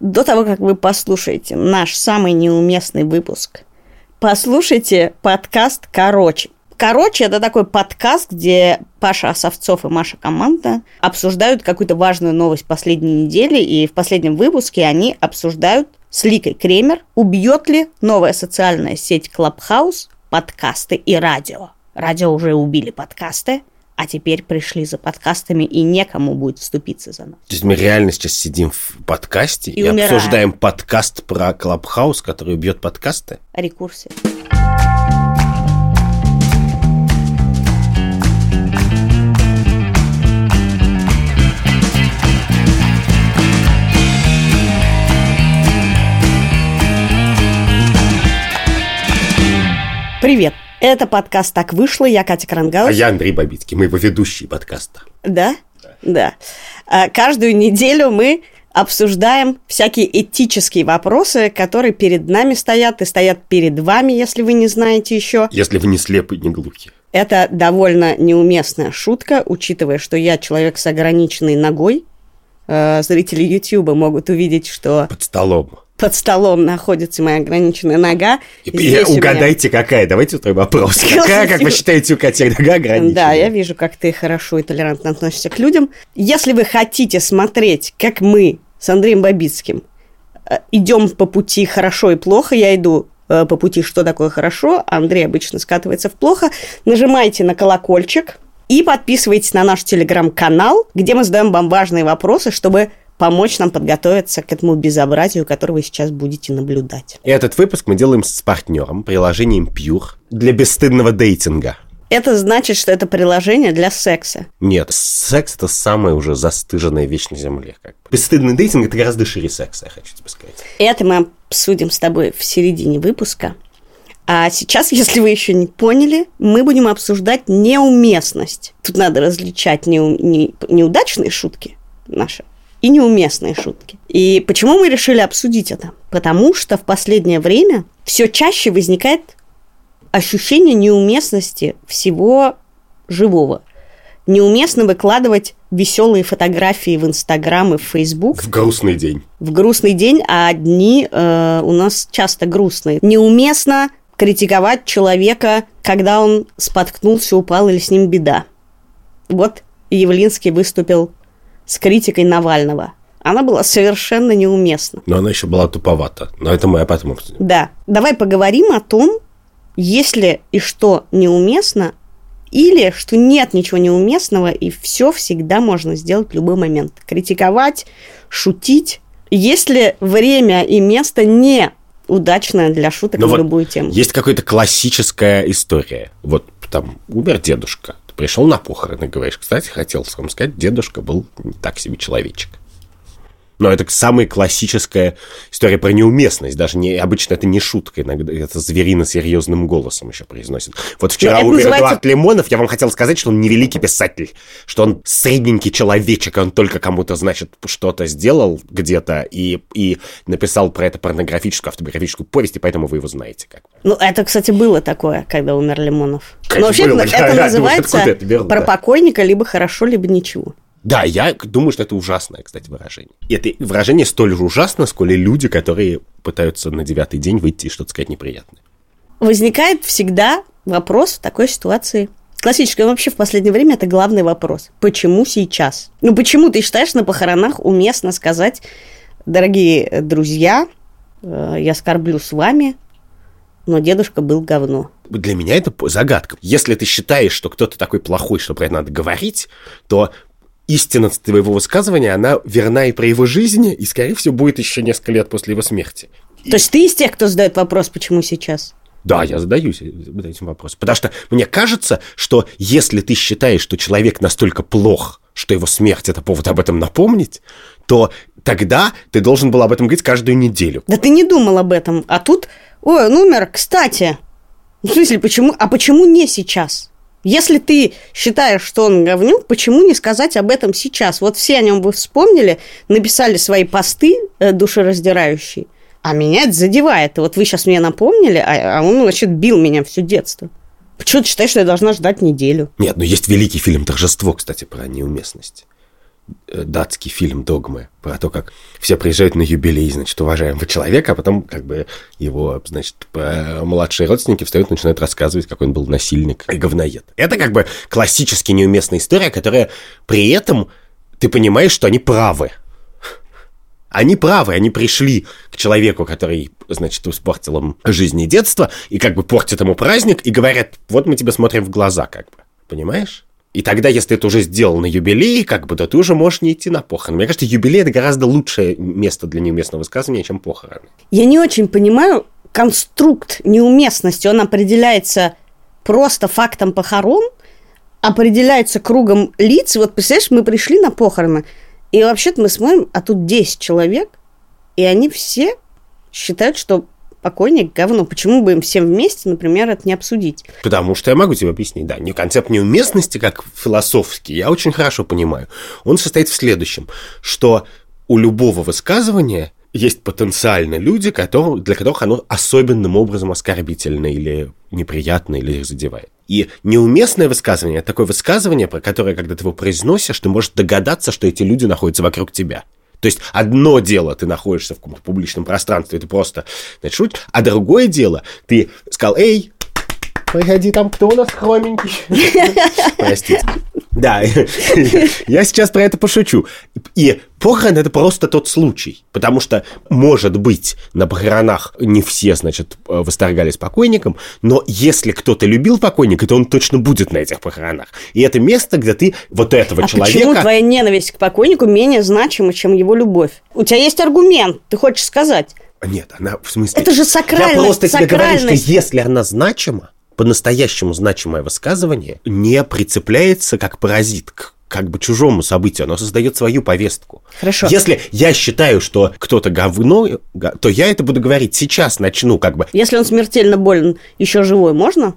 до того, как вы послушаете наш самый неуместный выпуск, послушайте подкаст «Короче». Короче, это такой подкаст, где Паша Осовцов и Маша Команда обсуждают какую-то важную новость последней недели, и в последнем выпуске они обсуждают с Ликой Кремер, убьет ли новая социальная сеть Clubhouse подкасты и радио. Радио уже убили подкасты, а теперь пришли за подкастами, и некому будет вступиться за нас. То есть мы реально сейчас сидим в подкасте и, И умираем. обсуждаем подкаст про Клабхаус, который убьет подкасты? Рекурсия. Привет! Это подкаст «Так вышло». Я Катя Крангаус. А я Андрей Бабицкий, мы его ведущий подкаста. Да? Да. А, Каждую неделю мы обсуждаем всякие этические вопросы, которые перед нами стоят и стоят перед вами, если вы не знаете еще. Если вы не слепы и не глухи. Это довольно неуместная шутка, учитывая, что я человек с ограниченной ногой. Э, Зрители YouTube могут увидеть, что Под столом. Под столом находится моя ограниченная нога. И, Здесь у меня- угадайте, какая. Давайте второй вопрос. Какая, как вы считаете, у Кати нога ограничена? Да, я вижу, как ты хорошо и толерантно относишься к людям. Если вы хотите смотреть, как мы с Андреем Бабицким э, идем по пути хорошо и плохо, я иду э, по пути что такое хорошо, а Андрей обычно скатывается в плохо, нажимайте на колокольчик и подписывайтесь на наш телеграм-канал, где мы задаем вам важные вопросы, чтобы помочь нам подготовиться к этому безобразию, которое вы сейчас будете наблюдать. Этот выпуск мы делаем с партнером, приложением Pure для бесстыдного дейтинга. Это значит, что это приложение для секса. Нет, секс это самая уже застыженная вещь на земле. Как бы. Бесстыдный дейтинг это гораздо шире секса, я хочу тебе сказать. Это мы обсудим с тобой в середине выпуска. А сейчас, если вы еще не поняли, мы будем обсуждать неуместность. Тут надо различать неу- не- неудачные шутки наши и неуместные шутки. И почему мы решили обсудить это? Потому что в последнее время все чаще возникает ощущение неуместности всего живого. Неуместно выкладывать веселые фотографии в Инстаграм и в Фейсбук В грустный день. в грустный день, а дни э, у нас часто грустные. Неуместно критиковать человека, когда он споткнулся, упал или с ним беда. Вот Явлинский выступил с критикой Навального. Она была совершенно неуместна. Но она еще была туповата. Но это мы потом обсудим. Да, давай поговорим о том, есть ли и что неуместно, или что нет ничего неуместного, и все всегда можно сделать в любой момент. Критиковать, шутить. Есть ли время и место не удачное для шуток Ну на вот любую тему? Есть какая-то классическая история. Вот там умер дедушка. Пришел на похороны, говоришь, кстати, хотел вам сказать, дедушка был не так себе человечек. Но это самая классическая история про неуместность. Даже не, обычно это не шутка, иногда это зверино серьезным голосом еще произносит. Вот вчера это умер называется- Эдуард Лимонов, я вам хотел сказать, что он не великий писатель, что он средненький человечек, он только кому-то, значит, что-то сделал где-то и, и написал про это порнографическую, автобиографическую повесть, и поэтому вы его знаете. Как. Ну, это, кстати, было такое, когда умер Лимонов. Конечно, Но вообще было. это Я- я думаю, называется откуда это берут, про да. покойника либо хорошо, либо ничего. Да, я думаю, что это ужасное, кстати, выражение. И это выражение столь же ужасно, сколь и люди, которые пытаются на девятый день выйти и что-то сказать неприятное. возникает всегда вопрос в такой ситуации. Классический, вообще в последнее время это главный вопрос. Почему сейчас? Ну, почему ты считаешь на похоронах уместно сказать, дорогие друзья, э, я скорблю с вами, но дедушка был говно. Для меня это загадка. Если ты считаешь, что кто-то такой плохой, что про это надо говорить, то истина твоего высказывания, она верна и про его жизни, и, скорее всего, будет еще несколько лет после его смерти. То есть ты из тех, кто задает вопрос, почему сейчас? Да, я задаюсь этим вопросом. Потому что мне кажется, что если ты считаешь, что человек настолько плох, что его смерть это повод об этом напомнить, то тогда ты должен был об этом говорить каждую неделю. Да ты не думал об этом. А тут, ой, он умер, кстати. В смысле, почему? А почему не сейчас? Если ты считаешь, что он говнюк, почему не сказать об этом сейчас? Вот все о нем бы вспомнили, написали свои посты э, душераздирающие, а меня это задевает. Вот вы сейчас мне напомнили, а, а он, значит, бил меня все детство. Почему ты считаешь, что я должна ждать неделю? Нет, но есть великий фильм «Торжество», кстати, про неуместность. Э, датский фильм «Догмы» про то, как все приезжают на юбилей, значит, уважаемого человека, а потом как бы его, значит, младшие родственники встают и начинают рассказывать, какой он был насильник и говноед. Это как бы классически неуместная история, которая при этом ты понимаешь, что они правы. Они правы, они пришли к человеку, который, значит, испортил им жизнь и детство, и как бы портит ему праздник, и говорят, вот мы тебе смотрим в глаза, как бы. Понимаешь? И тогда, если ты это уже сделал на юбилей, как бы, то ты уже можешь не идти на похороны. Мне кажется, юбилей – это гораздо лучшее место для неуместного высказывания, чем похороны. Я не очень понимаю конструкт неуместности. Он определяется просто фактом похорон, определяется кругом лиц. Вот, представляешь, мы пришли на похороны, и вообще-то мы смотрим, а тут 10 человек, и они все считают, что покойник говно. Почему бы им всем вместе, например, это не обсудить? Потому что я могу тебе объяснить, да. Не концепт неуместности, как философский, я очень хорошо понимаю. Он состоит в следующем, что у любого высказывания есть потенциально люди, которые, для которых оно особенным образом оскорбительно или неприятно, или их задевает. И неуместное высказывание – это такое высказывание, про которое, когда ты его произносишь, ты можешь догадаться, что эти люди находятся вокруг тебя. То есть одно дело, ты находишься в каком-то публичном пространстве, ты просто значит, шутишь, а другое дело, ты сказал, эй, приходи, там кто у нас хроменький? Простите. Да, я сейчас про это пошучу. И похорон это просто тот случай, потому что, может быть, на похоронах не все, значит, восторгались покойником, но если кто-то любил покойника, то он точно будет на этих похоронах. И это место, где ты вот этого а человека... почему твоя ненависть к покойнику менее значима, чем его любовь? У тебя есть аргумент, ты хочешь сказать? Нет, она в смысле... Это же сакральность. Я просто тебе говорю, что если она значима, по-настоящему значимое высказывание не прицепляется как паразит к как бы чужому событию, оно создает свою повестку. Хорошо. Если я считаю, что кто-то говно, то я это буду говорить сейчас, начну как бы. Если он смертельно болен, еще живой, можно?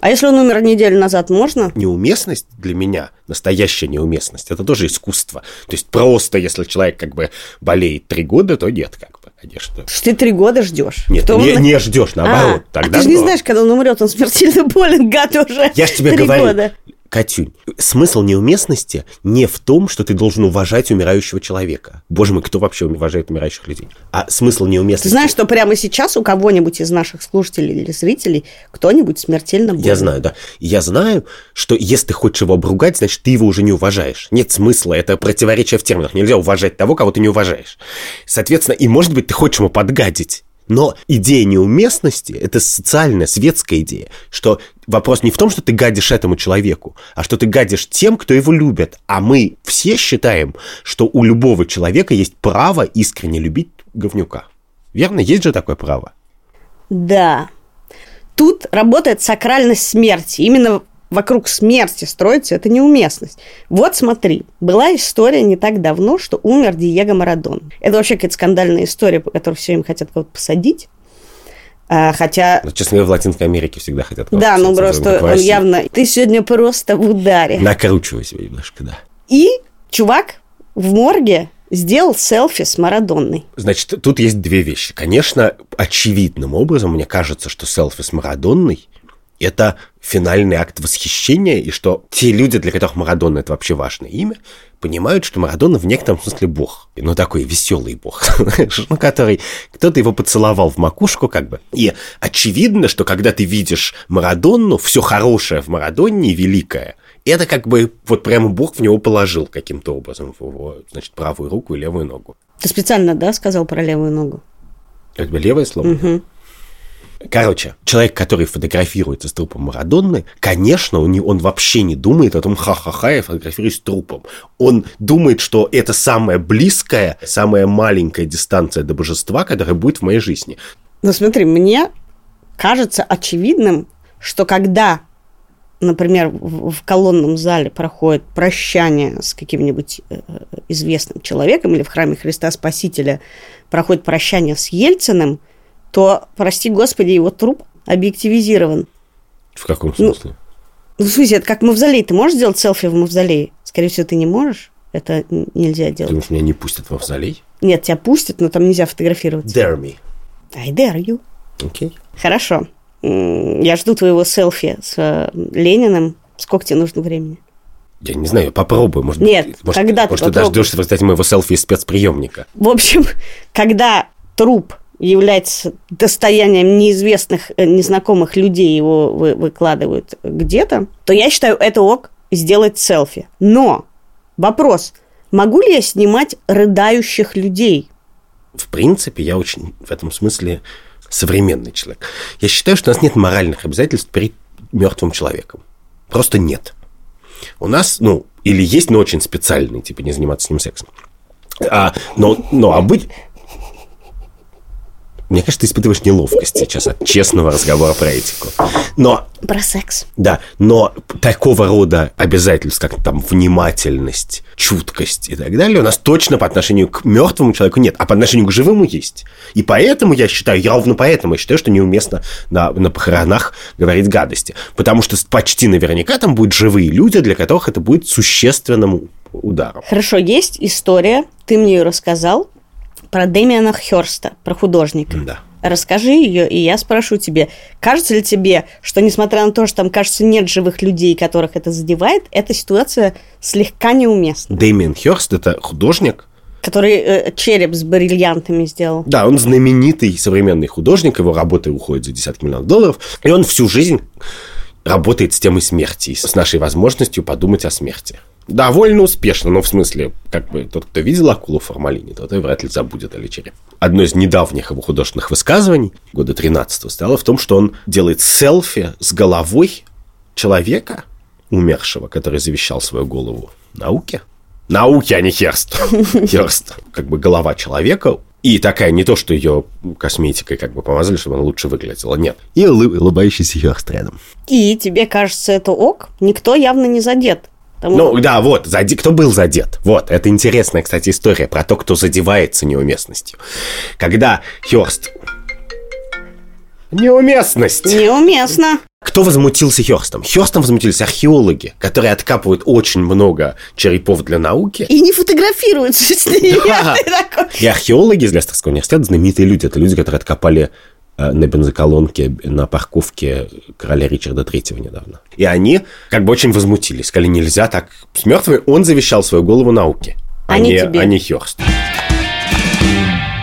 А если он умер неделю назад, можно? Неуместность для меня, настоящая неуместность, это тоже искусство. То есть просто, если человек как бы болеет три года, то нет, как конечно. Что ты три года ждешь. Нет, Кто не, он- не ждешь, наоборот. А, а тогда ты же не знаешь, когда он умрет, он смертельно болен, гад уже. Я же тебе три говорю, года. Катюнь, смысл неуместности не в том, что ты должен уважать умирающего человека. Боже мой, кто вообще уважает умирающих людей? А смысл неуместности... Ты знаешь, что прямо сейчас у кого-нибудь из наших слушателей или зрителей кто-нибудь смертельно болен? Я знаю, да. Я знаю, что если ты хочешь его обругать, значит, ты его уже не уважаешь. Нет смысла, это противоречие в терминах. Нельзя уважать того, кого ты не уважаешь. Соответственно, и может быть, ты хочешь ему подгадить. Но идея неуместности – это социальная, светская идея, что вопрос не в том, что ты гадишь этому человеку, а что ты гадишь тем, кто его любит. А мы все считаем, что у любого человека есть право искренне любить говнюка. Верно? Есть же такое право? Да. Тут работает сакральность смерти. Именно вокруг смерти строится эта неуместность. Вот смотри, была история не так давно, что умер Диего Марадон. Это вообще какая-то скандальная история, по которой все время хотят кого-то посадить. А, хотя, Ну, Честно говоря, в Латинской Америке всегда хотят... да, ну просто он явно... Ты сегодня просто в ударе. Накручивай себя немножко, да. И чувак в морге сделал селфи с Марадонной. Значит, тут есть две вещи. Конечно, очевидным образом, мне кажется, что селфи с Марадонной – это финальный акт восхищения, и что те люди, для которых Марадона – это вообще важное имя, понимают, что Марадона в некотором смысле бог. Ну, такой веселый бог, ну, который кто-то его поцеловал в макушку, как бы. И очевидно, что когда ты видишь Марадонну, все хорошее в Марадонне и великое – это как бы вот прямо Бог в него положил каким-то образом в его, значит, правую руку и левую ногу. Ты специально, да, сказал про левую ногу? Как бы левое слово. Короче, человек, который фотографируется с трупом Марадонны, конечно, он, не, он вообще не думает о том, ха-ха-ха, я фотографируюсь с трупом. Он думает, что это самая близкая, самая маленькая дистанция до божества, которая будет в моей жизни. Ну смотри, мне кажется очевидным, что когда, например, в, колонном зале проходит прощание с каким-нибудь э, известным человеком или в храме Христа Спасителя проходит прощание с Ельциным, то, прости господи, его труп объективизирован. В каком смысле? Ну, в смысле, это как мавзолей. Ты можешь сделать селфи в мавзолее? Скорее всего, ты не можешь. Это нельзя делать. думаешь, меня не пустят в мавзолей? Нет, тебя пустят, но там нельзя фотографироваться. Dare me. I dare you. Окей. Хорошо. М, Я жду твоего селфи с э, Лениным. Сколько тебе нужно времени? Я не знаю, попробуй. Может, Нет, может, когда ты Может, ты дождешься, кстати, моего селфи из спецприемника. В общем, когда труп является достоянием неизвестных, э, незнакомых людей, его вы- выкладывают где-то, то я считаю, это ок сделать селфи. Но вопрос, могу ли я снимать рыдающих людей? В принципе, я очень в этом смысле современный человек. Я считаю, что у нас нет моральных обязательств перед мертвым человеком. Просто нет. У нас, ну, или есть, но очень специальный, типа не заниматься с ним сексом. А, но, но а быть... Мне кажется, ты испытываешь неловкость сейчас от честного разговора про этику. Но Про секс. да, но такого рода обязательств, как там внимательность, чуткость и так далее, у нас точно по отношению к мертвому человеку нет, а по отношению к живому есть. И поэтому я считаю, я ровно поэтому я считаю, что неуместно на, на похоронах говорить гадости. Потому что почти наверняка там будут живые люди, для которых это будет существенным ударом. Хорошо, есть история, ты мне ее рассказал, про Дэмиана Хёрста, про художника. Да. Расскажи ее, и я спрошу тебе, кажется ли тебе, что несмотря на то, что там, кажется, нет живых людей, которых это задевает, эта ситуация слегка неуместна? Дэмиан Хёрст – это художник, Который э, череп с бриллиантами сделал. Да, он знаменитый современный художник, его работы уходят за десятки миллионов долларов, и он всю жизнь работает с темой смерти, с нашей возможностью подумать о смерти. Довольно успешно, но в смысле, как бы тот, кто видел акулу в формалине, тот и вряд ли забудет о лечере. Одно из недавних его художественных высказываний, года 13 стало в том, что он делает селфи с головой человека, умершего, который завещал свою голову науке. Науке, а не Херст. Херст, как бы голова человека, и такая, не то, что ее косметикой как бы помазали, чтобы она лучше выглядела. Нет. И улы- улыбающийся Херст рядом. И тебе кажется это ок? Никто явно не задет. Потому- Ну, да, вот, заде- кто был задет? Вот, это интересная, кстати, история про то, кто задевается неуместностью. Когда Херст... Неуместность! Неуместно. Кто возмутился Херстом? Херстом возмутились археологи, которые откапывают очень много черепов для науки. И не фотографируются с ними. И археологи из Лестерского университета знаменитые люди. Это люди, которые откопали на бензоколонке на парковке короля Ричарда Третьего недавно. И они как бы очень возмутились. Сказали, нельзя так с мертвыми. Он завещал свою голову науке, а, А не тебе. а не Хёрст.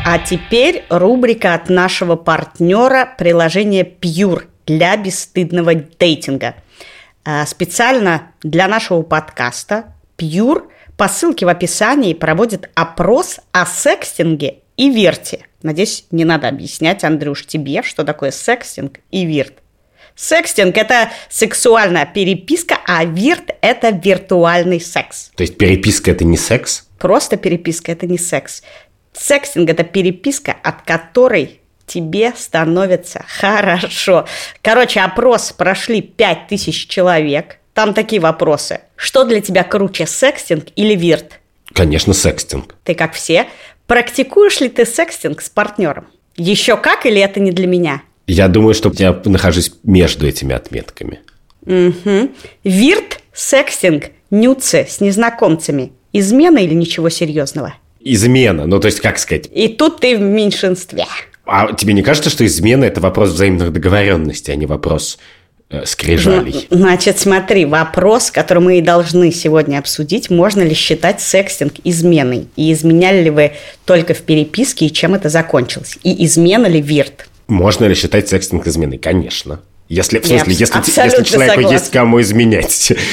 А теперь рубрика от нашего партнера приложения Pure для бесстыдного дейтинга. А, Специально для нашего подкаста Pure по ссылке в описании проводит опрос о секстинге и вирте. Надеюсь, не надо объяснять, Андрюш, тебе, что такое секстинг и вирт. Секстинг – это сексуальная переписка, а вирт – это виртуальный секс. То есть переписка это не секс? Просто переписка – это не секс. Секстинг – это переписка, от которой тебе становится хорошо. Короче, опрос прошли 5000 человек. Там такие вопросы. Что для тебя круче, секстинг или вирт? Конечно, секстинг. Ты, как все, практикуешь ли ты секстинг с партнером? Еще как или это не для меня? Я думаю, что я нахожусь между этими отметками. Мгм. Вирт, секстинг, нюцы с незнакомцами. Измена или ничего серьезного? Измена, ну то есть, как сказать, И тут ты в меньшинстве. а тебе не кажется, что измена это вопрос взаимных договоренностей, а не вопрос скрижалей? Значит, смотри, вопрос, который мы и должны сегодня обсудить, можно ли считать секстинг изменой? И изменяли ли вы только в переписке, и чем это закончилось? И измена ли вирт? Можно ли считать секстинг изменой? Конечно. Если, в смысле, если, если человеку согласна. есть кому изменять.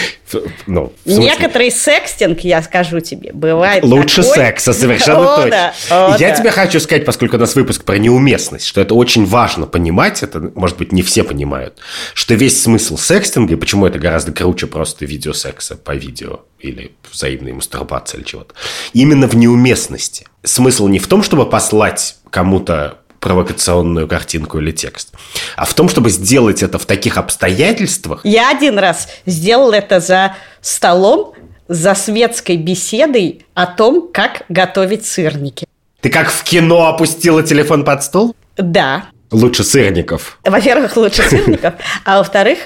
Ну, Некоторый секстинг, я скажу тебе, бывает Лучше такой- секса, совершенно О, точно. да, о, Я да. тебе хочу сказать, поскольку у нас выпуск про неуместность, что это очень важно понимать, это, может быть, не все понимают, что весь смысл секстинга, и почему это гораздо круче просто видеосекса по видео или взаимной мастурбации или чего-то, именно в неуместности. Смысл не в том, чтобы послать кому-то провокационную картинку или текст, а в том, чтобы сделать это в таких обстоятельствах, Я один раз сделал это за столом, за светской беседой о том, как готовить сырники. ты как в кино опустила телефон под стол? Да, Лучше сырников. во-первых, лучше сырников, а во-вторых,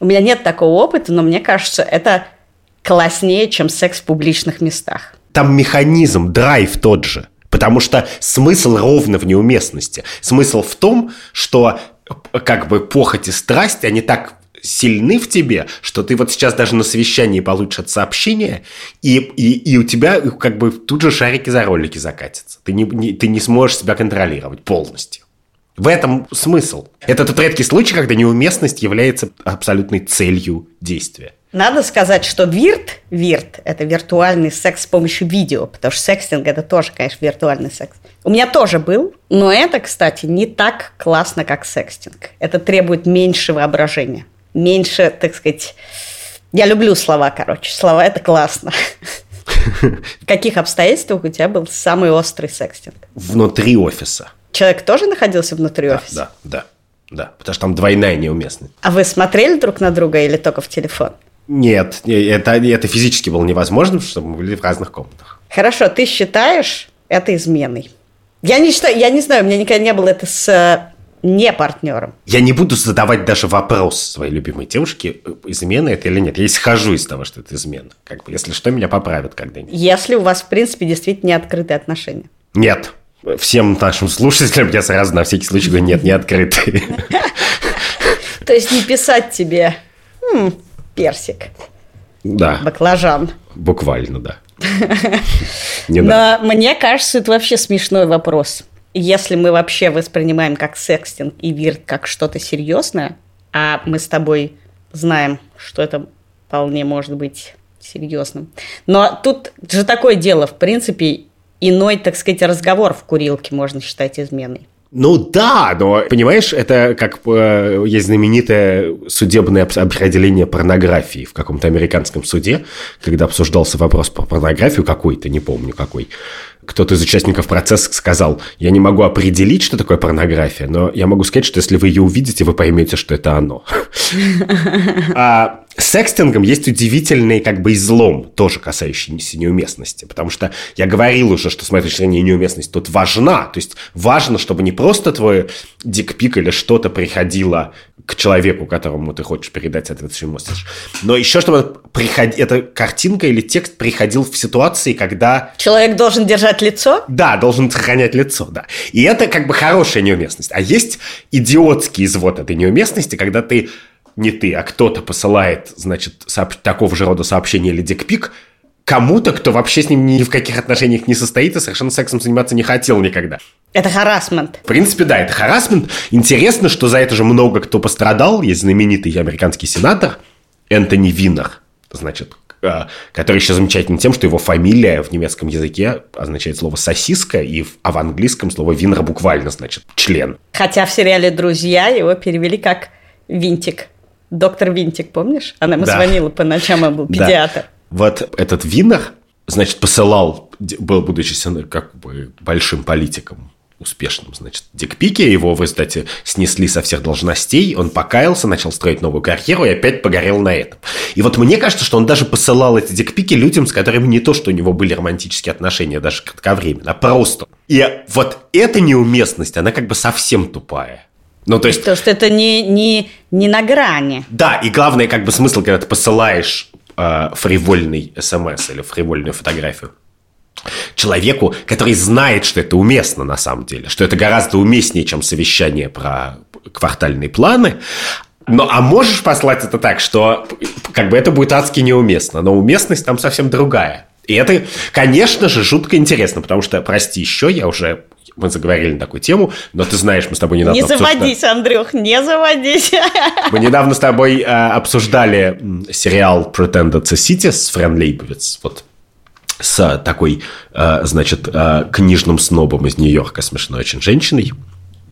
у меня нет такого опыта, но мне кажется, это класснее, чем секс в публичных местах. там механизм, драйв тот же. Потому что смысл ровно в неуместности. Смысл в том, что э, как бы похоть и страсть, они так сильны в тебе, что ты вот сейчас даже на совещании получишь сообщение, и, и, и у тебя как бы тут же шарики за ролики закатятся. Ты не, не, ты не сможешь себя контролировать полностью. В этом смысл. Это тот редкий случай, когда неуместность является абсолютной целью действия. Надо сказать, что вирт, вирт – это виртуальный секс с помощью видео, потому что секстинг – это тоже, конечно, виртуальный секс. У меня тоже был, но это, кстати, не так классно, как секстинг. Это требует меньше воображения, меньше, так сказать... Я люблю слова, короче. Слова – это классно. В каких обстоятельствах у тебя был самый острый секстинг? Внутри офиса. Человек тоже находился внутри да, офиса? Да, да, да. Потому что там двойная неуместность. А вы смотрели друг на друга или только в телефон? Нет, это, это физически было невозможно, потому что мы были в разных комнатах. Хорошо, ты считаешь это изменой? Я не считаю, я не знаю, у меня никогда не было это с э, не партнером. Я не буду задавать даже вопрос своей любимой девушке, э, измена это или нет. Я исхожу из того, что это измена. Как бы, если что, меня поправят когда-нибудь. Если у вас, в принципе, действительно не открытые отношения. Нет. Всем нашим слушателям я сразу на всякий случай говорю, нет, не открытые. То есть не писать тебе «Хм, персик, Да, баклажан. буквально, да. Но мне кажется, это вообще смешной вопрос. Если мы вообще воспринимаем как секстинг и вирт как что-то серьезное, а мы с тобой знаем, что это вполне может быть серьезным. Но тут же такое дело, в принципе, иной, так сказать, разговор в курилке можно считать изменой. Ну да, но, понимаешь, это как э, есть знаменитое судебное определение порнографии в каком-то американском суде, когда обсуждался вопрос про порнографию какой-то, не помню какой. Кто-то из участников процесса сказал, я не могу определить, что такое порнография, но я могу сказать, что если вы ее увидите, вы поймете, что это оно. А с секстингом есть удивительный как бы излом, тоже касающийся неуместности. Потому что я говорил уже, что с моей точки зрения неуместность тут важна. То есть важно, чтобы не просто твой дикпик или что-то приходило к человеку, которому ты хочешь передать соответствующий месседж, но еще чтобы приход... эта картинка или текст приходил в ситуации, когда Человек должен держать лицо? да, должен сохранять лицо, да. И это как бы хорошая неуместность. А есть идиотский извод этой неуместности, когда ты, не ты, а кто-то посылает, значит, сооб- такого же рода сообщение или дикпик кому-то, кто вообще с ним ни в каких отношениях не состоит и совершенно сексом заниматься не хотел никогда. Это харасмент. В принципе, да, это харасмент. Интересно, что за это же много кто пострадал. Есть знаменитый американский сенатор Энтони Виннер, значит, э, который еще замечательен тем, что его фамилия в немецком языке означает слово «сосиска», и в- а в английском слово «винер» буквально значит «член». Хотя в сериале «Друзья» его перевели как Винтик. Доктор Винтик, помнишь? Она ему Да. звонила по ночам, он был Да. педиатр. Вот этот Виннер, значит, посылал, был, будучи как бы большим политиком, успешным, значит, дикпики, его в результате снесли со всех должностей, он покаялся, начал строить новую карьеру и опять погорел на этом. И вот мне кажется, что он даже посылал эти дикпики людям, с которыми не то, что у него были романтические отношения, даже кратковременно, а просто. И вот эта неуместность, она как бы совсем тупая. Ну, то есть, Потому что это не, не, не на грани. да, и главное, как бы смысл, когда ты посылаешь э, фривольный смс или фривольную фотографию человеку, который знает, что это уместно на самом деле, что это гораздо уместнее, чем совещание про квартальные планы. Но, а можешь послать это так, что как бы это будет адски неуместно, но уместность там совсем другая. И это, конечно же, жутко интересно, потому что, прости, еще я уже мы заговорили на такую тему, но ты знаешь, мы с тобой недавно Не заводись, Андрюх, не заводись. мы недавно с тобой э, обсуждали сериал Pretended City с Френ Лейбовиц, вот с такой, э, значит, э, книжным снобом из Нью-Йорка, смешной очень женщиной,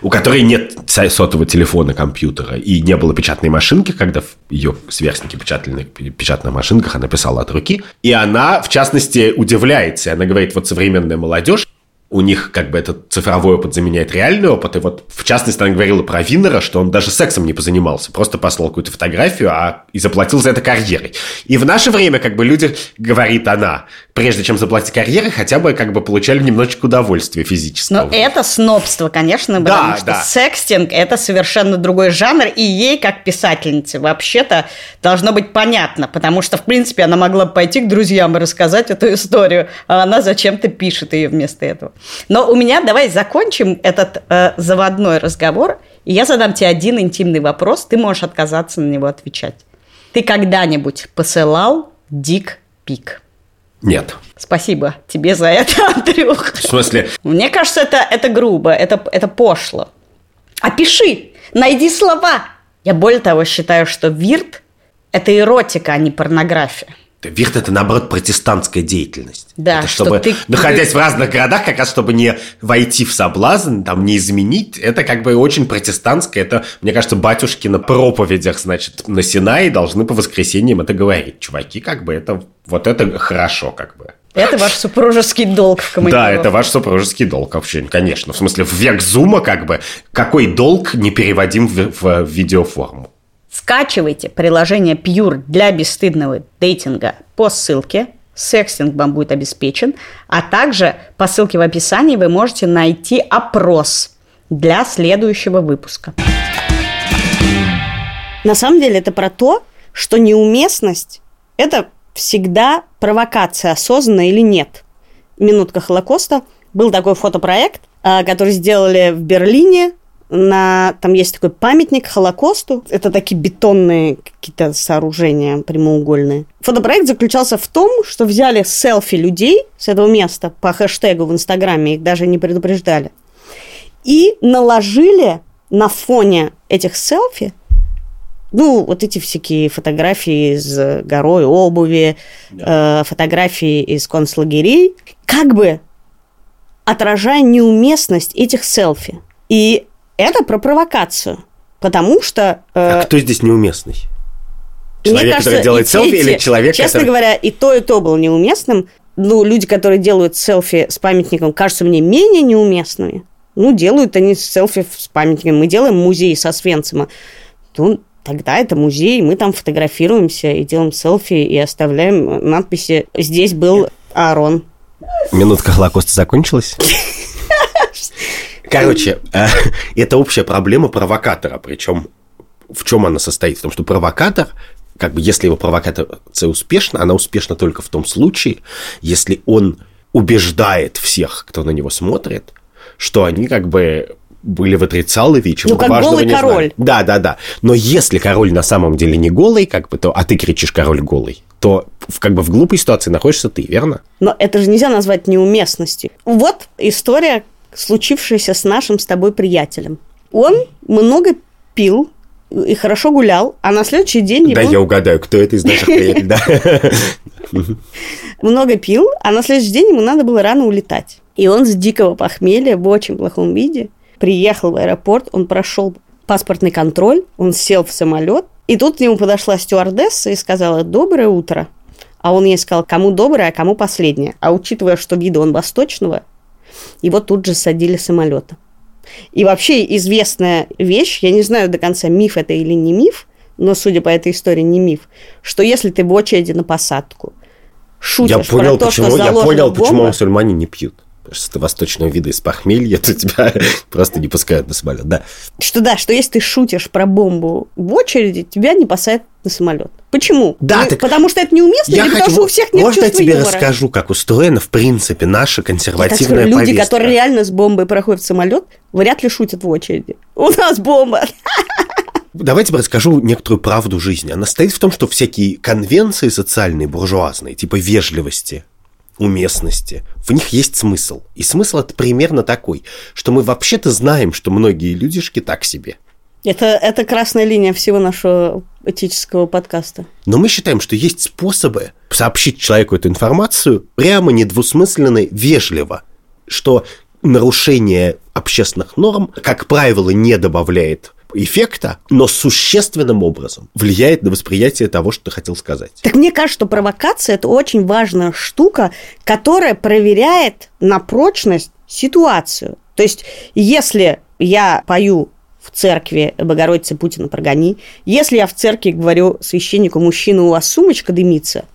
у которой нет со- сотового телефона, компьютера, и не было печатной машинки, когда ее сверстники печатали на пе- печатных машинках, она писала от руки. И она, в частности, удивляется. Она говорит, вот современная молодежь, у них как бы этот цифровой опыт заменяет реальный опыт. И вот, в частности, она говорила про Виннера, что он даже сексом не позанимался. Просто послал какую-то фотографию а, и заплатил за это карьерой. И в наше время, как бы, люди, говорит она, прежде чем заплатить карьерой, хотя бы, как бы, получали немножечко удовольствия физического. Но это снобство, конечно, потому Да, что да. секстинг – это совершенно другой жанр, и ей, как писательнице, вообще-то должно быть понятно, потому что, в принципе, она могла бы пойти к друзьям и рассказать эту историю, а она зачем-то пишет ее вместо этого. Но у меня, давай закончим этот э, заводной разговор, и я задам тебе один интимный вопрос, ты можешь отказаться на него отвечать. Ты когда-нибудь посылал дик-пик? Нет. Спасибо тебе за это, Андрюх. В смысле? Мне кажется, это, это грубо, это, это пошло. Опиши, найди слова. Я более того считаю, что вирт – это эротика, а не порнография. Вирт – это, наоборот, протестантская деятельность. Да, это чтобы, что ты- находясь в разных городах, как раз чтобы не войти в соблазн, там, не изменить, это как бы очень протестантское. Это, мне кажется, батюшки на проповедях, значит, на Синае должны по воскресеньям это говорить. Чуваки, как бы, это вот это хорошо, как бы. Это ваш супружеский долг в Да, командировке. это ваш супружеский долг вообще, конечно. В смысле, в век зума, как бы, какой долг не переводим в, в видеоформу? Скачивайте приложение Pure для бесстыдного дейтинга по ссылке. Секстинг вам будет обеспечен. А также по ссылке в описании вы можете найти опрос для следующего выпуска. На самом деле это про то, что неуместность – это всегда провокация, осознанно или нет. «Минутка Холокоста» был такой фотопроект, а, который сделали в Берлине. На, там есть такой памятник Холокосту. Это такие бетонные какие-то сооружения прямоугольные. Фотопроект заключался в том, что взяли селфи людей с этого места по хэштегу в Инстаграме, их даже не предупреждали, и наложили на фоне этих селфи ну, вот эти всякие фотографии с горой обуви, э, фотографии из концлагерей, как бы отражая неуместность этих селфи. И это про провокацию. Потому что... э, А кто здесь неуместный? мне Человек, кажется, который делает и те, селфи, и или те. человек, Честно который... говоря, и то, и то было неуместным. Ну, люди, которые делают селфи с памятником, кажутся мне менее неуместными. Ну, делают они селфи с памятником. Мы делаем музей со Свенцима. Ну, тогда это музей, мы там фотографируемся и делаем селфи и оставляем надписи «Здесь был Аарон». Минутка Холокоста закончилась? Короче, э, это общая проблема провокатора. Причем в чем она состоит? В том, что провокатор, как бы если его провокация успешна, она успешна только в том случае, если он убеждает всех, кто на него смотрит, что они как бы были в отрицалове, и чего Ну, как важного голый не знали. король. Да, да, да. Но если король на самом деле не голый, как бы то, а ты кричишь король голый, то в, как бы в глупой ситуации находишься ты, верно? Но это же нельзя назвать неуместностью. Вот история, случившаяся с нашим с тобой приятелем. Он много пил и хорошо гулял, а на следующий день Да, ему я угадаю, кто это из наших приятелей, да. много пил, а на следующий день ему надо было рано улетать. И он с дикого похмелья в очень плохом виде приехал в аэропорт, он прошел паспортный контроль, он сел в самолет, и тут к нему подошла стюардесса и сказала «Доброе утро». А он ей сказал, кому доброе, а кому последнее. А учитывая, что вида он восточного, его тут же садили с самолета. И вообще известная вещь, я не знаю до конца, миф это или не миф, но, судя по этой истории, не миф, что если ты в очереди на посадку шутишь Я понял, про то, почему, что я понял, почему бомба, мусульмане не пьют. Потому что ты восточного вида из похмелья, то тебя просто не пускают на самолет. Да. что да, что если ты шутишь про бомбу в очереди, тебя не посадят на самолет. Почему? Да, Ну, так потому что это неуместно, Я или хочу, потому что у всех нет можно я тебе юмора? расскажу, как устроена, в принципе, наша Я так скажу, консервативная люди, которые реально с бомбой проходят в самолет, вряд ли шутят в очереди. У нас бомба. Давайте расскажу некоторую правду жизни. Она стоит в том, что всякие конвенции социальные, буржуазные, типа вежливости, уместности, в них есть смысл. И смысл это примерно такой, что мы вообще-то знаем, что многие людишки так себе. Это, это красная линия всего нашего этического подкаста. Но мы считаем, что есть способы сообщить человеку эту информацию прямо недвусмысленно, вежливо, что нарушение общественных норм, как правило, не добавляет эффекта, но существенным образом влияет на восприятие того, что ты хотел сказать. Так мне кажется, что провокация – это очень важная штука, которая проверяет на прочность ситуацию. То есть, если я пою в церкви Богородицы Путина прогони, если я в церкви говорю священнику, мужчина, у вас сумочка дымится,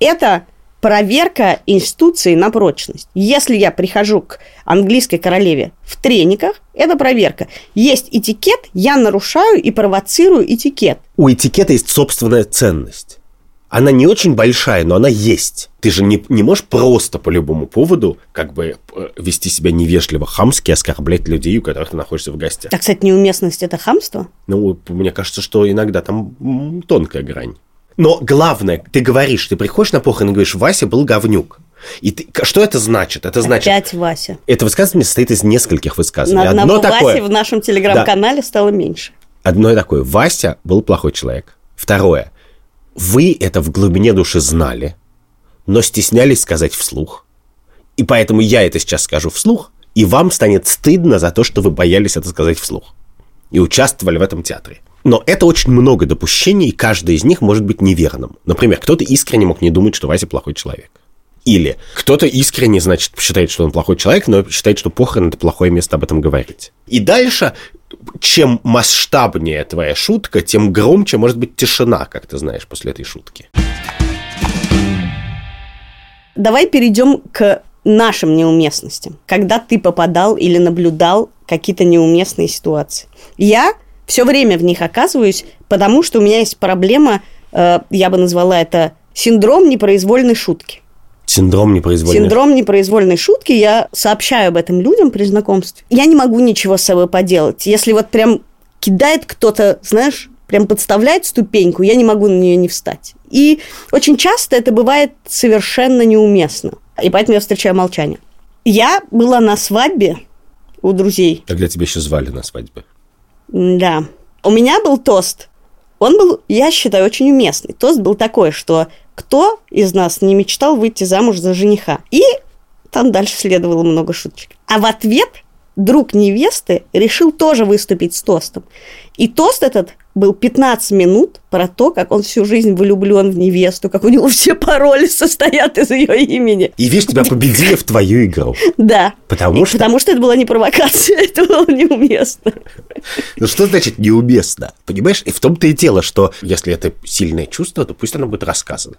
это проверка институции на прочность. Если я прихожу к английской королеве в трениках, это проверка. Есть этикет, я нарушаю и провоцирую этикет. У этикета есть собственная ценность. она не очень большая, но она есть. Ты же не, не можешь просто по любому поводу как бы э, вести себя невежливо, хамски, оскорблять людей, у которых ты находишься в гостях. А, кстати, неуместность – это хамство? Ну, мне кажется, что иногда там тонкая грань. Но главное, ты говоришь, ты приходишь на похороны и говоришь, Вася был говнюк. И ты, что это значит? Это значит... Опять Вася. Это высказывание состоит из нескольких высказываний. На одного Одно такое, Васи в нашем телеграм-канале да. стало меньше. Одно такое. Вася был плохой человек. Второе. Вы это в глубине души знали, но стеснялись сказать вслух. И поэтому я это сейчас скажу вслух, и вам станет стыдно за то, что вы боялись это сказать вслух. И участвовали в этом театре. Но это очень много допущений, и каждое из них может быть неверным. Например, кто-то искренне мог не думать, что Вася плохой человек. Или кто-то искренне, значит, считает, что он плохой человек, но считает, что похорон – это плохое место об этом говорить. И дальше чем масштабнее твоя шутка, тем громче может быть тишина, как ты знаешь, после этой шутки. Давай перейдем к нашим неуместностям. Когда ты попадал или наблюдал какие-то неуместные ситуации. Я все время в них оказываюсь, потому что у меня есть проблема, э, я бы назвала это синдром непроизвольной шутки. Синдром непроизвольной Синдром непроизвольной шутки. Я сообщаю об этом людям при знакомстве. Я не могу ничего с собой поделать. Если вот прям кидает кто-то, знаешь, прям подставляет ступеньку, я не могу на нее не встать. И очень часто это бывает совершенно неуместно. И поэтому я встречаю молчание. Я была на свадьбе у друзей. Тогда тебя еще звали на свадьбе. Да. У меня был тост. Он был, я считаю, очень уместный. Тост был такой, что кто из нас не мечтал выйти замуж за жениха? И там дальше следовало много шуточек. А в ответ друг невесты решил тоже выступить с тостом. И тост этот был 15 минут про то, как он всю жизнь влюблен в невесту, как у него все пароли состоят из ее имени. И видишь, тебя победили в твою игру. Да. Потому что... Потому что это была не провокация, это было неуместно. Ну что значит неуместно? Понимаешь, и в том-то и дело, что если это сильное чувство, то пусть оно будет рассказано.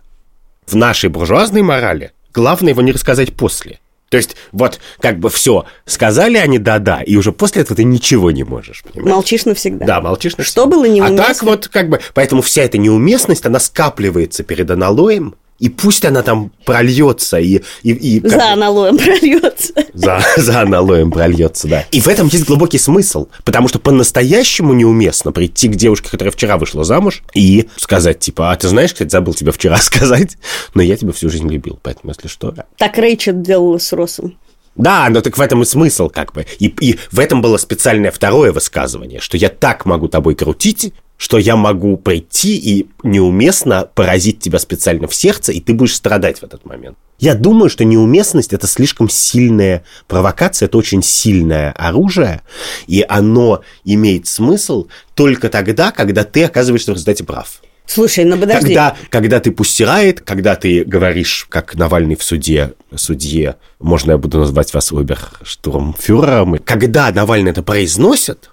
В нашей буржуазной морали главное его не рассказать после – то есть, вот, как бы все, сказали они да-да, и уже после этого ты ничего не можешь, понимаешь? Молчишь навсегда. Да, молчишь навсегда. Что было неуместно? А так вот, как бы, поэтому вся эта неуместность, она скапливается перед аналоем, и пусть она там прольется и... и, и за аналоем прольется. За, за аналоем прольется, да. И в этом есть глубокий смысл, потому что по-настоящему неуместно прийти к девушке, которая вчера вышла замуж, и сказать, типа, а ты знаешь, кстати, забыл тебе вчера сказать, но я тебя всю жизнь любил, поэтому, если что... Так Рэйчел делала с Росом. Да, но так в этом и смысл, как бы. И, и в этом было специальное второе высказывание, что я так могу тобой крутить, что я могу прийти и неуместно поразить тебя специально в сердце, и ты будешь страдать в этот момент. Я думаю, что неуместность – это слишком сильная провокация, это очень сильное оружие, и оно имеет смысл только тогда, когда ты оказываешься в результате прав. Слушай, ну подожди. Когда, когда ты пустирает, когда ты говоришь, как Навальный в суде, судье, можно я буду назвать вас оберштурмфюрером, когда Навальный это произносит,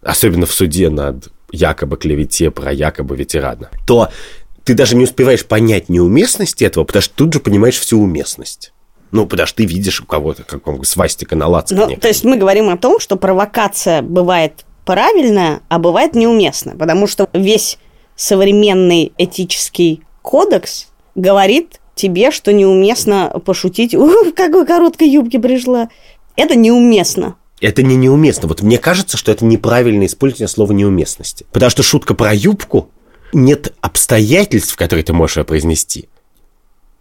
особенно в суде над якобы клевете про якобы ветерана, то ты даже не успеваешь понять неуместность этого, потому что тут же понимаешь всю уместность. Ну, потому что ты видишь у кого-то какого свастика на лацкане. Ну, то есть мы говорим о том, что провокация бывает правильная, а бывает неуместная, потому что весь современный этический кодекс говорит тебе, что неуместно пошутить, в какой короткой юбке пришла. Это неуместно это не неуместно. Вот мне кажется, что это неправильное использование слова неуместности. Потому что шутка про юбку нет обстоятельств, в которые ты можешь ее произнести.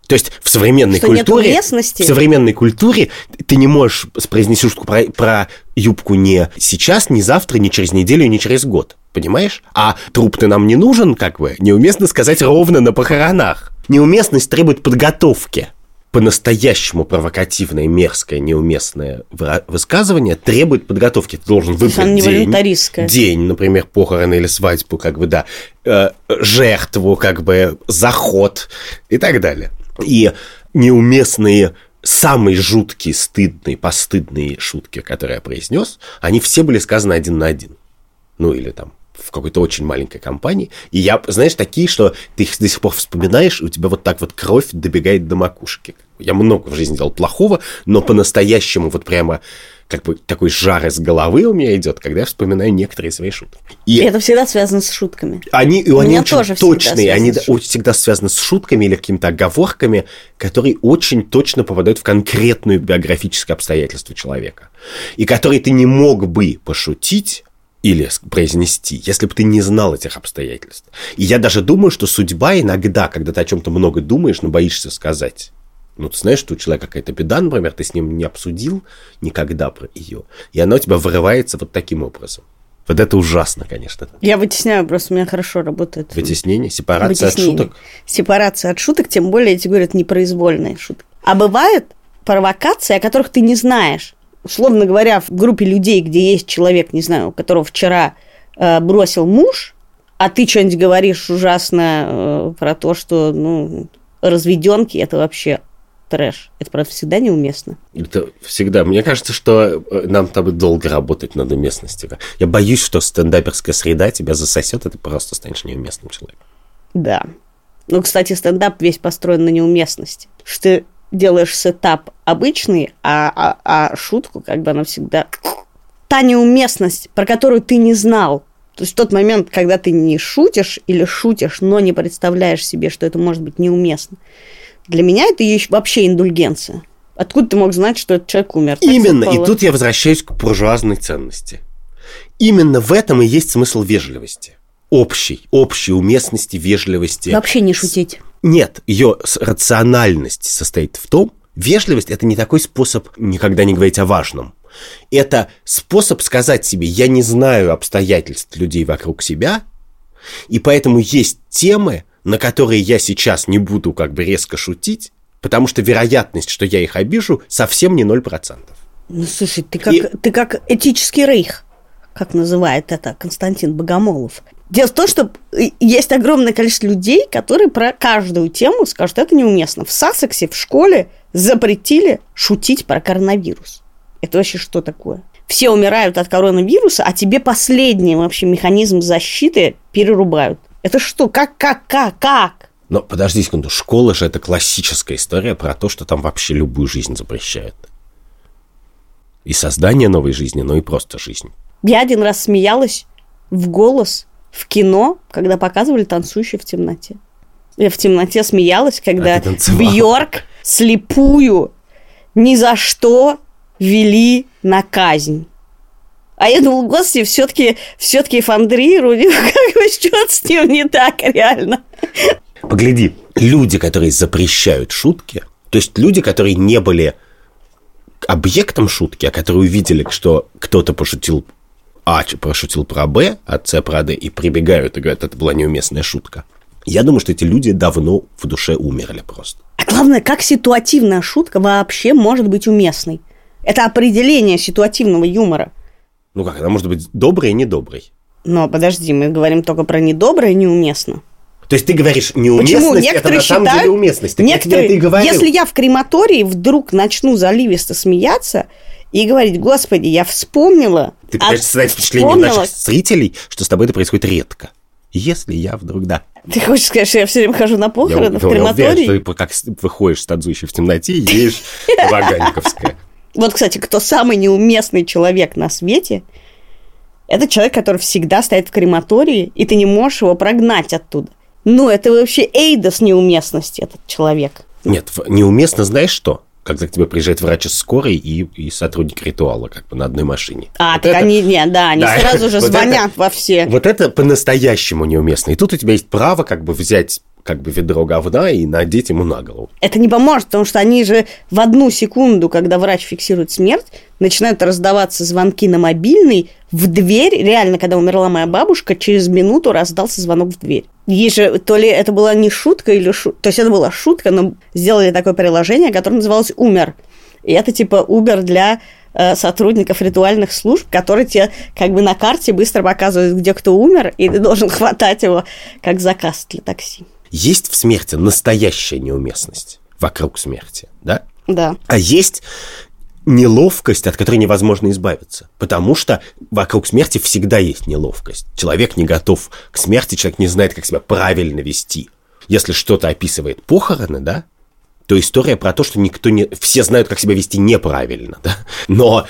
То есть в современной что культуре, в современной культуре ты не можешь произнести шутку про, про юбку не сейчас, не завтра, не через неделю, не через год, понимаешь? А труп ты нам не нужен, как бы, неуместно сказать ровно на похоронах. Неуместность требует подготовки по-настоящему провокативное, мерзкое, неуместное высказывание требует подготовки. Ты должен выбрать день, день, например, похороны или свадьбу, как бы, да, э, жертву, как бы, заход и так далее. И неуместные самые жуткие, стыдные, постыдные шутки, которые я произнес, они все были сказаны один на один. Ну, или там в какой-то очень маленькой компании. И я, знаешь, такие, что ты их до сих пор вспоминаешь, и у тебя вот так вот кровь добегает до макушки. Я много в жизни делал плохого, но по-настоящему вот прямо как бы такой жар из головы у меня идет, когда я вспоминаю некоторые свои шутки. И это всегда связано с шутками. Они, у они очень тоже точные, они всегда, связаны с шутками или какими-то оговорками, которые очень точно попадают в конкретную биографическое обстоятельство человека. И которые ты не мог бы пошутить, или произнести, если бы ты не знал этих обстоятельств. И я даже думаю, что судьба иногда, когда ты о чем-то много думаешь, но боишься сказать, ну, ты знаешь, что у человека какая-то беда, например, ты с ним не обсудил никогда про ее, и она у тебя вырывается вот таким образом. Вот это ужасно, конечно. Я вытесняю, просто у меня хорошо работает. Вытеснение, сепарация Вытеснение. от шуток. Сепарация от шуток, тем более, говорю, это непроизвольные шутки. А бывают провокации, о которых ты не знаешь. Условно говоря, в группе людей, где есть человек, не знаю, которого вчера э, бросил муж, а ты что-нибудь говоришь ужасно э, про то, что, ну, разведенки, это вообще трэш. Это, правда, всегда неуместно. Это всегда. Мне кажется, что э, нам там долго работать над уместностью. Я боюсь, что стендаперская среда тебя засосет, и ты просто станешь неуместным человеком. Да. Ну, кстати, стендап весь построен на неуместности. Что ты делаешь сетап обычный, а, а, а шутку, как бы она всегда... Та неуместность, про которую ты не знал, то есть в тот момент, когда ты не шутишь или шутишь, но не представляешь себе, что это может быть неуместно, для меня это вообще индульгенция. Откуда ты мог знать, что этот человек умер? Так Именно. Совпало. И тут я возвращаюсь к буржуазной ценности. Именно в этом и есть смысл вежливости. Общей, общей уместности, вежливости. Вообще не шутить. Нет, ее рациональность состоит в том, вежливость – это не такой способ никогда не говорить о важном. Это способ сказать себе, я не знаю обстоятельств людей вокруг себя, и поэтому есть темы, на которые я сейчас не буду как бы резко шутить, потому что вероятность, что я их обижу, совсем не 0%. Ну, слушай, ты как, и... ты как этический рейх, как называет это Константин Богомолов. Дело в том, что есть огромное количество людей, которые про каждую тему скажут, это неуместно. В Сассексе в школе запретили шутить про коронавирус. Это вообще что такое? Все умирают от коронавируса, а тебе последний вообще механизм защиты перерубают. Это что? Как, как, как, как? Но подожди секунду, школа же это классическая история про то, что там вообще любую жизнь запрещают. И создание новой жизни, но и просто жизнь. Я один раз смеялась в голос в кино, когда показывали танцующие в темноте. Я в темноте смеялась, когда а Бьорк слепую ни за что вели на казнь. А я думал, господи, все-таки все-таки Фандрир, у него как бы что-то с ним не так реально. Погляди, люди, которые запрещают шутки, то есть люди, которые не были объектом шутки, а которые увидели, что кто-то пошутил А, пошутил про Б, а С про Д, и прибегают и говорят, это была неуместная шутка. Я думаю, что эти люди давно в душе умерли просто. А главное, как ситуативная шутка вообще может быть уместной? Это определение ситуативного юмора – ну как, она может быть доброй и недоброй. Но подожди, мы говорим только про недоброе и неуместно. То есть ты говоришь неуместность, это на самом деле уместность. Так некоторые, ты говорил. Если я в крематории вдруг начну заливисто смеяться и говорить, господи, я вспомнила. Ты пытаешься от... создать впечатление наших зрителей, что с тобой это происходит редко. Если я вдруг, да. Ты хочешь сказать, что я все время хожу на похороны я, в крематории? Я уверен, что ты как выходишь с танцующей в темноте и едешь Ваганьковская. Вот, кстати, кто самый неуместный человек на свете, это человек, который всегда стоит в крематории, и ты не можешь его прогнать оттуда. Ну, это вообще эйдос неуместности, этот человек. Нет, неуместно знаешь что? Когда к тебе приезжает врач из скорой и, и сотрудник ритуала, как бы на одной машине. А, вот так это... они, нет, да, они да. сразу же звонят вот это, во все. Вот это по-настоящему неуместно. И тут у тебя есть право как бы взять как бы ведро говна и надеть ему на голову. Это не поможет, потому что они же в одну секунду, когда врач фиксирует смерть, начинают раздаваться звонки на мобильный в дверь. Реально, когда умерла моя бабушка, через минуту раздался звонок в дверь. Ей же, то ли это была не шутка или шутка, то есть это была шутка, но сделали такое приложение, которое называлось «Умер». И это типа Uber для э, сотрудников ритуальных служб, которые тебе как бы на карте быстро показывают, где кто умер, и ты должен хватать его как заказ для такси. Есть в смерти настоящая неуместность вокруг смерти, да? Да. А есть неловкость, от которой невозможно избавиться. Потому что вокруг смерти всегда есть неловкость. Человек не готов к смерти, человек не знает, как себя правильно вести. Если что-то описывает похороны, да, то история про то, что никто не... Все знают, как себя вести неправильно, да? Но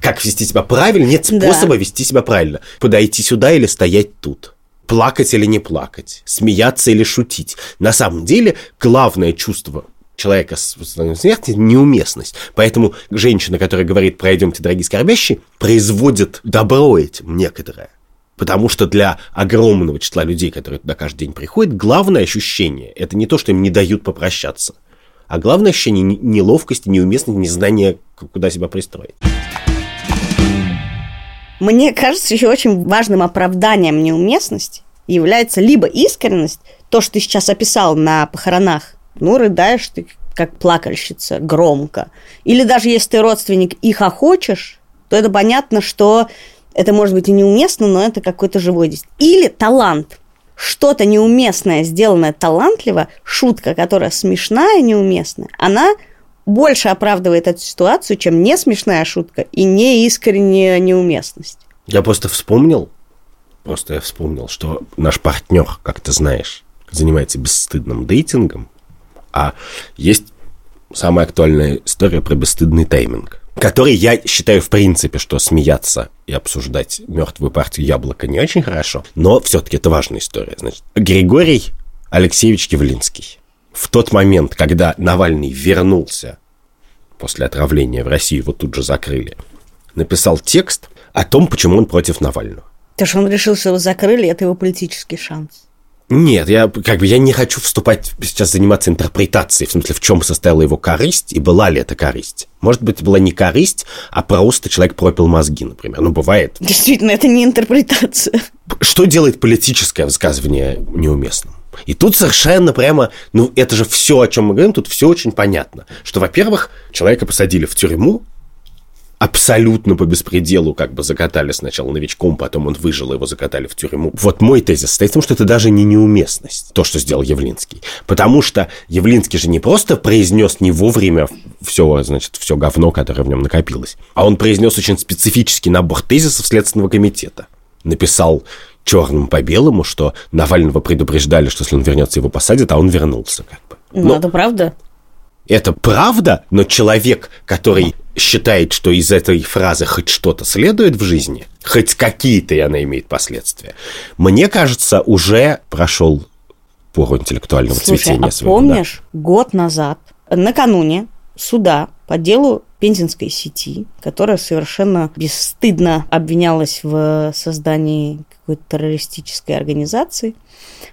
как вести себя правильно, нет Да. способа вести себя правильно. Подойти сюда или стоять тут. Плакать или не плакать. Смеяться или шутить. На самом деле, главное чувство человека с с смертью – неуместность. Поэтому женщина, которая говорит «пройдемте, дорогие скорбящие», производит добро этим некоторое. Потому что для огромного числа людей, которые туда каждый день приходят, главное ощущение – это не то, что им не дают попрощаться, а главное ощущение не- неловкости, неуместности, незнания, куда себя пристроить. Мне кажется, еще очень важным оправданием неуместности является либо искренность, то, что ты сейчас описал на похоронах, ну, рыдаешь ты как плакальщица громко. Или даже если ты родственник и хохочешь, то это понятно, что это может быть и неуместно, но это какой-то живой действие. Или талант. Что-то неуместное, сделанное талантливо, шутка, которая смешная, неуместная, она больше оправдывает эту ситуацию, чем не смешная шутка и не искренняя неуместность. Я просто вспомнил, просто я вспомнил, что наш партнер, как ты знаешь, занимается бесстыдным дейтингом, а есть самая актуальная история про бесстыдный тайминг, который я считаю в принципе, что смеяться и обсуждать мертвую партию яблока не очень хорошо, но все-таки это важная история. Значит, Григорий Алексеевич Явлинский в тот момент, когда Навальный вернулся после отравления в Россию, его тут же закрыли, написал текст о том, почему он против Навального. То, что он решил, что его закрыли, это его политический шанс. Нет, я как бы я не хочу вступать сейчас заниматься интерпретацией, в смысле, в чем состояла его корысть и была ли это корысть. Может быть, была не корысть, а просто человек пропил мозги, например. Ну, бывает. Действительно, это не интерпретация. Что делает политическое высказывание неуместным? И тут совершенно прямо, ну, это же все, о чем мы говорим, тут все очень понятно. Что, во-первых, человека посадили в тюрьму, абсолютно по беспределу как бы закатали сначала новичком, потом он выжил, его закатали в тюрьму. Вот мой тезис состоит в том, что это даже не неуместность, то, что сделал Явлинский. Потому что Явлинский же не просто произнес не вовремя все, значит, все говно, которое в нем накопилось, а он произнес очень специфический набор тезисов Следственного комитета. Написал черным по белому, что Навального предупреждали, что если он вернется, его посадят, а он вернулся как бы. Ну, Но- это правда. это правда, но человек, который считает, что из этой фразы хоть что-то следует в жизни, хоть какие-то и она имеет последствия, мне кажется, уже прошел пору интеллектуального Слушай, цветения а своего. да. помнишь, год назад, накануне суда по делу пензенской сети, которая совершенно бесстыдно обвинялась в создании какой-то террористической организации,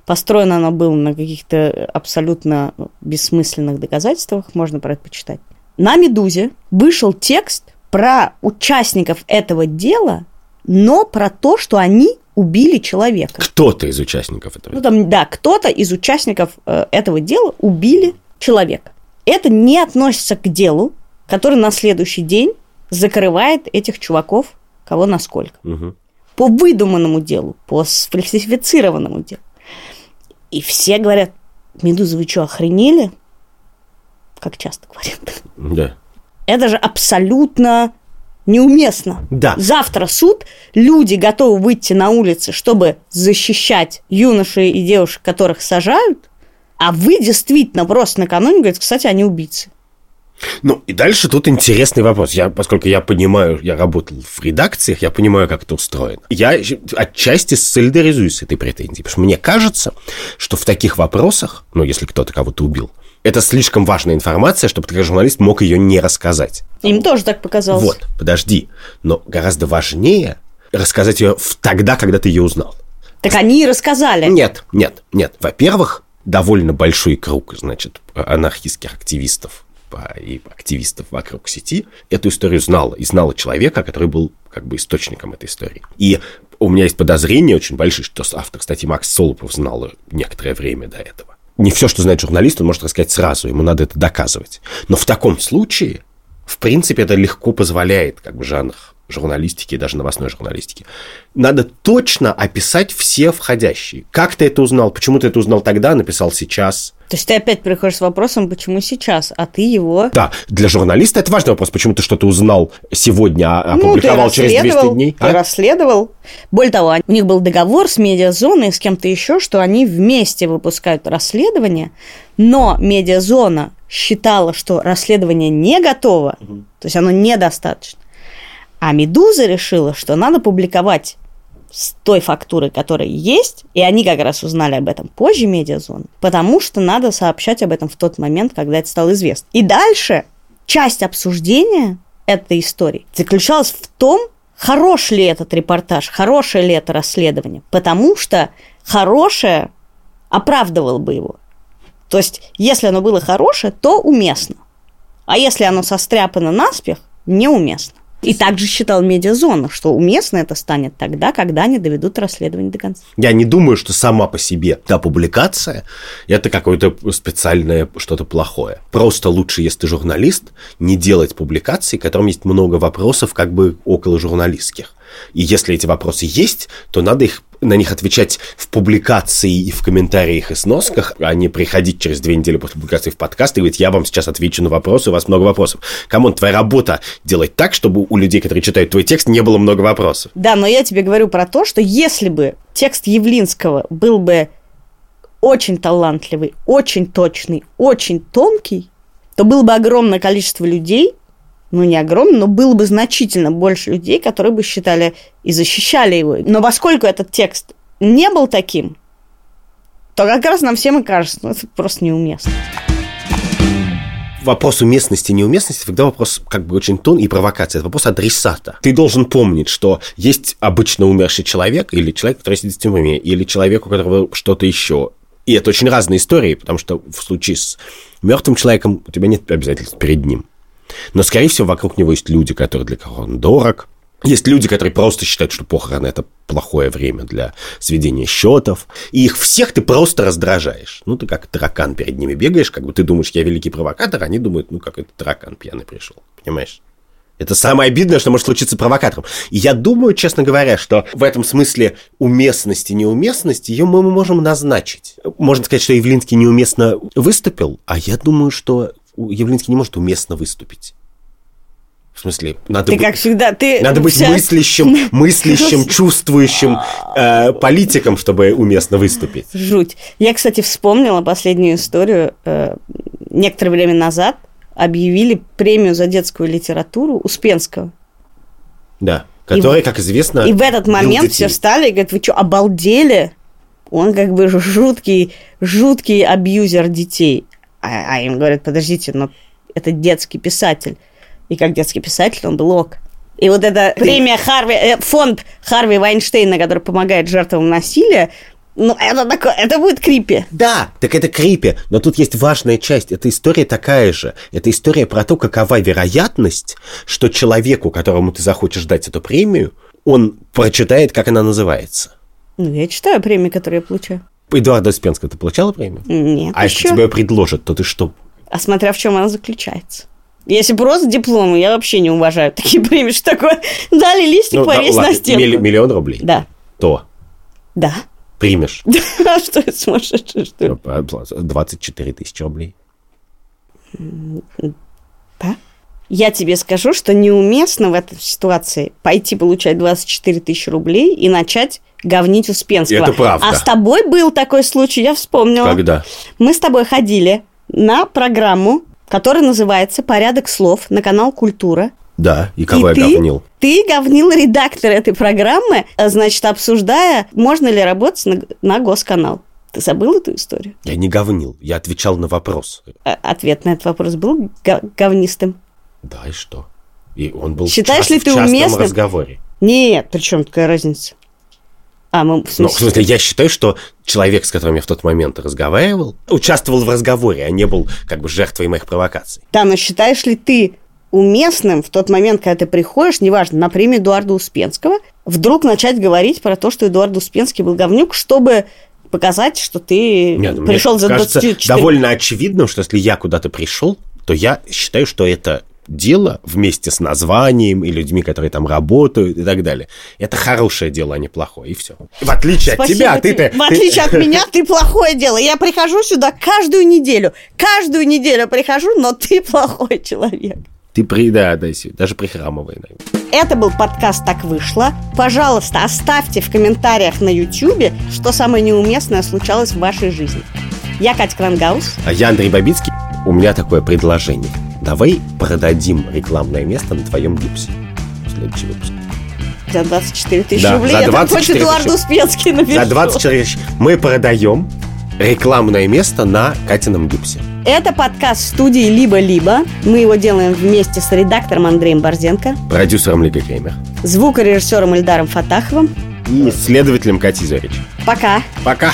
Построено оно было на каких-то абсолютно бессмысленных доказательствах, можно про это почитать. На «Медузе» вышел текст про участников этого дела, но про то, что они убили человека. Кто-то из участников этого. Ну, там, да, кто-то из участников э, этого дела убили человека. Это не относится к делу, который на следующий день закрывает этих чуваков, кого насколько. Мгм. По выдуманному делу, по сфальсифицированному делу. И все говорят, Медуза, вы что, охренели? Как часто говорят. Да. Это же абсолютно неуместно. Да. Завтра суд, люди готовы выйти на улицы, чтобы защищать юношей и девушек, которых сажают, а вы действительно просто накануне говорите, кстати, они убийцы. Ну, и дальше тут интересный вопрос. Я, поскольку я понимаю, я работал в редакциях, я понимаю, как это устроено. Я отчасти солидаризуюсь с этой претензией, потому что мне кажется, что в таких вопросах, ну, если кто-то кого-то убил, это слишком важная информация, чтобы как журналист мог ее не рассказать. Им тоже так показалось. Вот, подожди. Но гораздо важнее рассказать ее тогда, когда ты ее узнал. Так они и рассказали. Нет, нет, нет. Во-первых, довольно большой круг, значит, анархистских активистов и активистов вокруг сети эту историю знала. И знала человека, который был как бы источником этой истории. И у меня есть подозрения очень большие, что автор статьи Макс Солопов знал некоторое время до этого. Не все, что знает журналист, он может рассказать сразу, ему надо это доказывать. Но в таком случае, в принципе, это легко позволяет как бы жанр журналистики даже новостной журналистики. Надо точно описать все входящие. Как ты это узнал? Почему ты это узнал тогда, написал сейчас? То есть ты опять приходишь с вопросом, почему сейчас, а ты его... Да, для журналиста это важный вопрос. Почему ты что-то узнал сегодня, а Ну, опубликовал через 200 расследовал, дней? Ты а? расследовал. Более того, у них был договор с медиазоной с кем-то еще, что они вместе выпускают расследование, но медиазона считала, что расследование не готово, то есть оно недостаточно. А «Медуза» решила, что надо публиковать с той фактуры, которая есть, и они как раз узнали об этом позже медиазоны, потому что надо сообщать об этом в тот момент, когда это стало известно. И дальше часть обсуждения этой истории заключалась в том, хорош ли этот репортаж, хорошее ли это расследование, потому что хорошее оправдывало бы его. То есть, если оно было хорошее, то уместно. А если оно состряпано наспех, неуместно. И также считал медиазона, что уместно это станет тогда, когда они доведут расследование до конца. Я не думаю, что сама по себе та публикация – это какое-то специальное что-то плохое. Просто лучше, если ты журналист, не делать публикаций, которым есть много вопросов как бы около журналистских. И если эти вопросы есть, то надо их на них отвечать в публикации и в комментариях и сносках, а не приходить через две недели после публикации в подкаст и говорить, я вам сейчас отвечу на вопросы, у вас много вопросов. Come on, твоя работа делать так, чтобы у людей, которые читают твой текст, не было много вопросов. Да, но я тебе говорю про то, что если бы текст Явлинского был бы очень талантливый, очень точный, очень тонкий, то было бы огромное количество людей, ну, не огромное, но было бы значительно больше людей, которые бы считали и защищали его. Но поскольку этот текст не был таким, то как раз нам всем и кажется, ну, это просто неуместно. Вопрос уместности и неуместности всегда вопрос как бы очень тон и провокация. Это вопрос адресата. Ты должен помнить, что есть обычно умерший человек или человек, который сидит в тюрьме, или человек, у которого что-то еще. И это очень разные истории, потому что в случае с мертвым человеком у тебя нет обязательств перед ним. Но, скорее всего, вокруг него есть люди, которые для кого он дорог. Есть люди, которые просто считают, что похороны – это плохое время для сведения счетов. И их всех ты просто раздражаешь. Ну, ты как таракан перед ними бегаешь, как бы ты думаешь, я великий провокатор, а они думают, ну, как это таракан пьяный пришел. Понимаешь? Это самое обидное, что может случиться провокатором. И я думаю, честно говоря, что в этом смысле уместности и неуместности ее мы можем назначить. Можно сказать, что Явлинский неуместно выступил, а я думаю, что Явлинский не может уместно выступить. В смысле, надо ты быть, как всегда, ты надо быть сейчас... мыслящим, мыслящим, чувствующим э, политиком, чтобы уместно выступить. Жуть. Я, кстати, вспомнила последнюю историю. Э, некоторое время назад объявили премию за детскую литературу Успенского. Да, которая, и, как известно, И в этот момент все встали и говорят, вы что, обалдели? Он как бы жуткий, жуткий абьюзер детей. А, а им говорят, подождите, но это детский писатель. И как детский писатель он был ок. И вот эта премия Харви, э, фонд Харви Вайнштейна, который помогает жертвам насилия, ну, это такое, это будет крипи. Да, так это крипи. Но тут есть важная часть. Эта история такая же. Это история про то, какова вероятность, что человеку, которому ты захочешь дать эту премию, он прочитает, как она называется. Ну, я читаю премии, которые я получаю. Эдуарда Успенского ты получала премию? Нет. А если тебе предложат, то ты что? А смотря в чем она заключается. Если просто дипломы, я вообще не уважаю такие премии, что такое. Дали листик, ну, повесь да, на стену. Милли, миллион рублей? Да. То? Да. Примешь? Да, что это сумасшедшее, что ли? 24 тысячи рублей. Да? Я тебе скажу, что неуместно в этой ситуации пойти получать 24 тысячи рублей и начать говнить Успенского. Это правда. А с тобой был такой случай, я вспомнила. Когда? Мы с тобой ходили на программу, которая называется «Порядок слов» на канал «Культура». Да, и кого и я ты, говнил? Ты говнил редактор этой программы, значит, обсуждая, можно ли работать на, на госканал. Ты забыл эту историю? Я не говнил, я отвечал на вопрос. А, ответ на этот вопрос был говнистым. Да, и что? И он был Считаешь в, ли ты в уместным? разговоре. Нет, при чем такая разница? А, мы, в смысле... Ну, в смысле, я считаю, что человек, с которым я в тот момент разговаривал, участвовал в разговоре, а не был как бы жертвой моих провокаций. Да, но считаешь ли ты уместным в тот момент, когда ты приходишь, неважно, на премию Эдуарда Успенского, вдруг начать говорить про то, что Эдуард Успенский был говнюк, чтобы показать, что ты Нет, пришел за кажется, 24... довольно очевидно, что если я куда-то пришел, то я считаю, что это дело вместе с названием и людьми, которые там работают и так далее. Это хорошее дело, а не плохое, и все. В отличие Спасибо от тебя, ты, ты... В отличие от меня, ты плохое дело. Я прихожу сюда каждую неделю. Каждую неделю прихожу, но ты плохой человек. Ты при, да, да, даже прихрамывай. Это был подкаст «Так вышло». Пожалуйста, оставьте в комментариях на YouTube, что самое неуместное случалось в вашей жизни. Я Катя Крангаус. А я Андрей Бабицкий. У меня такое предложение. Давай продадим рекламное место на твоем гипсе. следующий выпуск. За 24 тысячи Да, рублей. за Я так 24 хоть Эдуарду тысячи. Успенский напишу. За 24 тысячи мы продаем рекламное место на Катином гипсе. Это подкаст студии «Либо-либо». Мы его делаем вместе с редактором Андреем Борзенко, Продюсером Лига Геймер. звукорежиссером Ильдаром Фатаховым. И исследователем Кати Зорич. Пока! Пока!